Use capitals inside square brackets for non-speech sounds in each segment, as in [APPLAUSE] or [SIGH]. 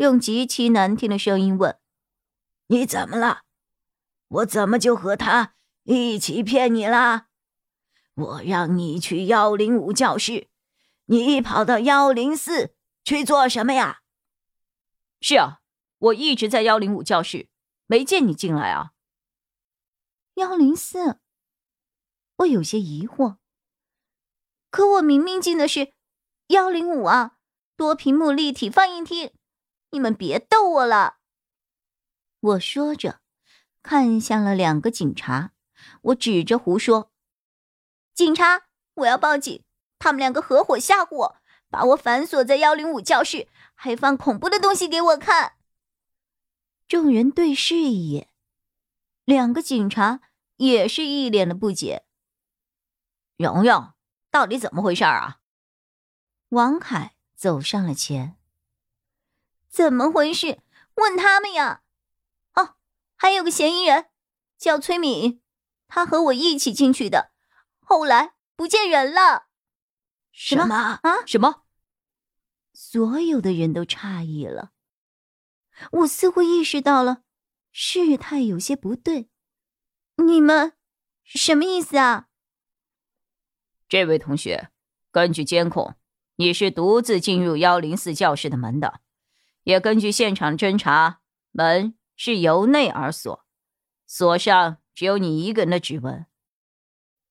用极其难听的声音问：“你怎么了？我怎么就和他一起骗你了？我让你去幺零五教室，你跑到幺零四去做什么呀？”“是啊，我一直在幺零五教室，没见你进来啊。”“幺零四？”我有些疑惑。“可我明明进的是幺零五啊，多屏幕立体放映厅。”你们别逗我了！我说着，看向了两个警察。我指着胡说：“警察，我要报警！他们两个合伙吓唬我，把我反锁在幺零五教室，还放恐怖的东西给我看。”众人对视一眼，两个警察也是一脸的不解。蓉蓉，到底怎么回事啊？王凯走上了前。怎么回事？问他们呀！哦，还有个嫌疑人，叫崔敏，他和我一起进去的，后来不见人了。什么啊？什么？所有的人都诧异了。我似乎意识到了事态有些不对。你们什么意思啊？这位同学，根据监控，你是独自进入幺零四教室的门的。也根据现场侦查，门是由内而锁，锁上只有你一个人的指纹。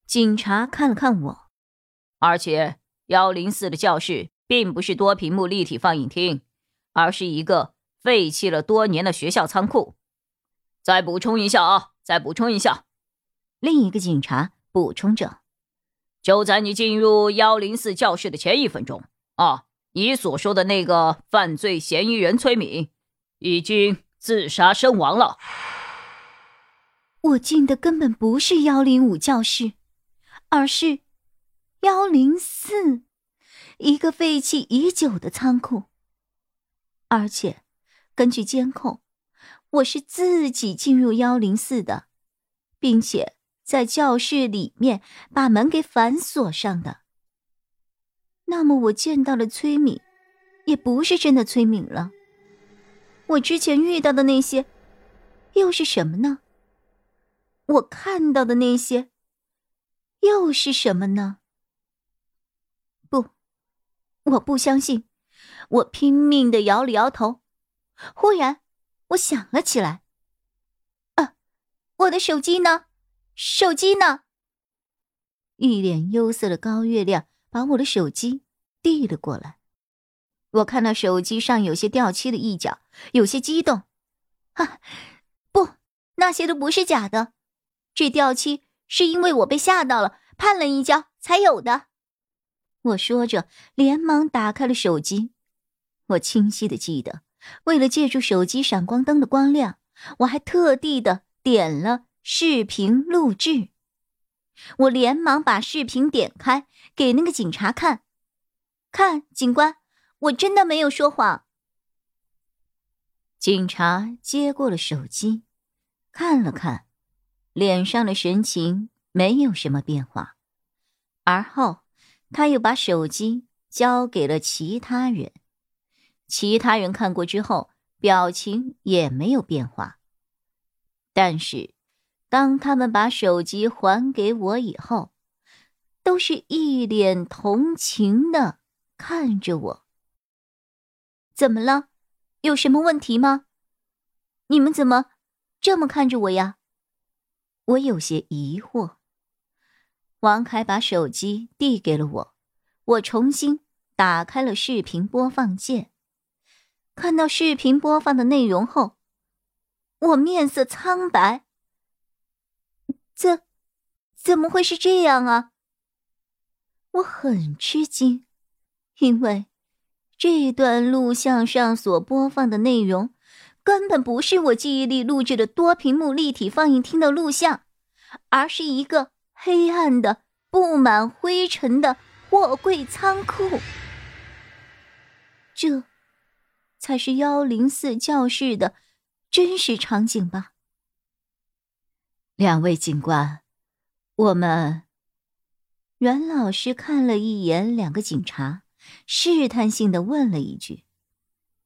警察看了看我，而且幺零四的教室并不是多屏幕立体放映厅，而是一个废弃了多年的学校仓库。再补充一下啊，再补充一下，另一个警察补充着：就在你进入幺零四教室的前一分钟啊。你所说的那个犯罪嫌疑人崔敏，已经自杀身亡了。我进的根本不是幺零五教室，而是幺零四，一个废弃已久的仓库。而且，根据监控，我是自己进入幺零四的，并且在教室里面把门给反锁上的。那么我见到了崔敏，也不是真的崔敏了。我之前遇到的那些，又是什么呢？我看到的那些，又是什么呢？不，我不相信。我拼命的摇了摇头。忽然，我想了起来。啊，我的手机呢？手机呢？一脸忧色的高月亮。把我的手机递了过来，我看到手机上有些掉漆的一角，有些激动。啊，不，那些都不是假的，这掉漆是因为我被吓到了，绊了一跤才有的。我说着，连忙打开了手机。我清晰的记得，为了借助手机闪光灯的光亮，我还特地的点了视频录制。我连忙把视频点开，给那个警察看。看，警官，我真的没有说谎。警察接过了手机，看了看，脸上的神情没有什么变化。而后，他又把手机交给了其他人。其他人看过之后，表情也没有变化。但是。当他们把手机还给我以后，都是一脸同情的看着我。怎么了？有什么问题吗？你们怎么这么看着我呀？我有些疑惑。王凯把手机递给了我，我重新打开了视频播放键，看到视频播放的内容后，我面色苍白。怎，怎么会是这样啊？我很吃惊，因为这段录像上所播放的内容，根本不是我记忆里录制的多屏幕立体放映厅的录像，而是一个黑暗的、布满灰尘的货柜仓库。这，才是幺零四教室的真实场景吧？两位警官，我们。阮老师看了一眼两个警察。试探性的问了一句：“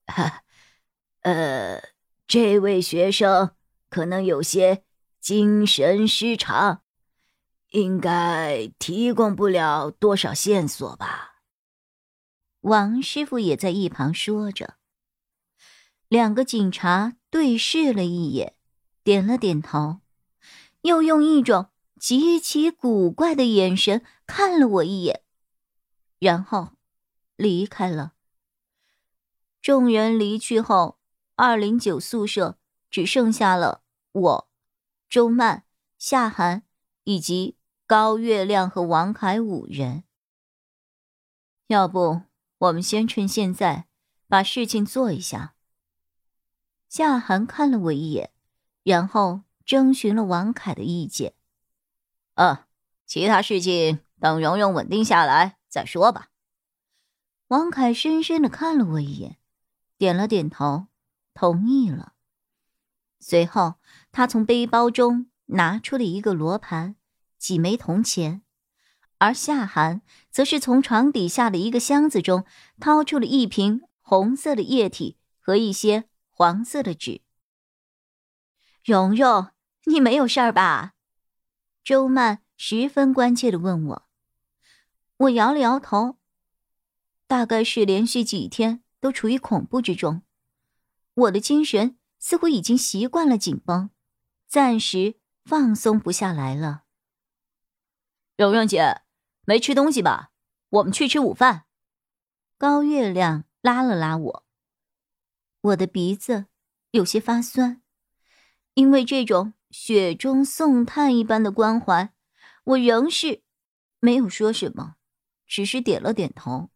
[LAUGHS] 呃，这位学生可能有些精神失常，应该提供不了多少线索吧？”王师傅也在一旁说着。两个警察对视了一眼，点了点头，又用一种极其古怪的眼神看了我一眼，然后。离开了。众人离去后，二零九宿舍只剩下了我、周曼、夏寒以及高月亮和王凯五人。要不，我们先趁现在把事情做一下。夏寒看了我一眼，然后征询了王凯的意见。呃，其他事情等蓉蓉稳定下来再说吧。王凯深深的看了我一眼，点了点头，同意了。随后，他从背包中拿出了一个罗盘、几枚铜钱，而夏寒则是从床底下的一个箱子中掏出了一瓶红色的液体和一些黄色的纸。蓉蓉，你没有事儿吧？周曼十分关切的问我。我摇了摇头。大概是连续几天都处于恐怖之中，我的精神似乎已经习惯了紧绷，暂时放松不下来了。蓉蓉姐，没吃东西吧？我们去吃午饭。高月亮拉了拉我，我的鼻子有些发酸，因为这种雪中送炭一般的关怀，我仍是没有说什么，只是点了点头。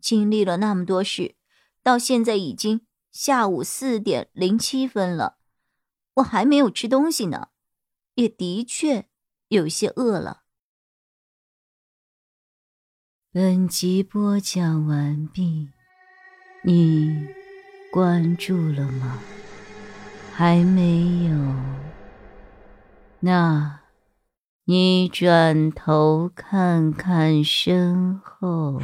经历了那么多事，到现在已经下午四点零七分了，我还没有吃东西呢，也的确有些饿了。本集播讲完毕，你关注了吗？还没有？那，你转头看看身后。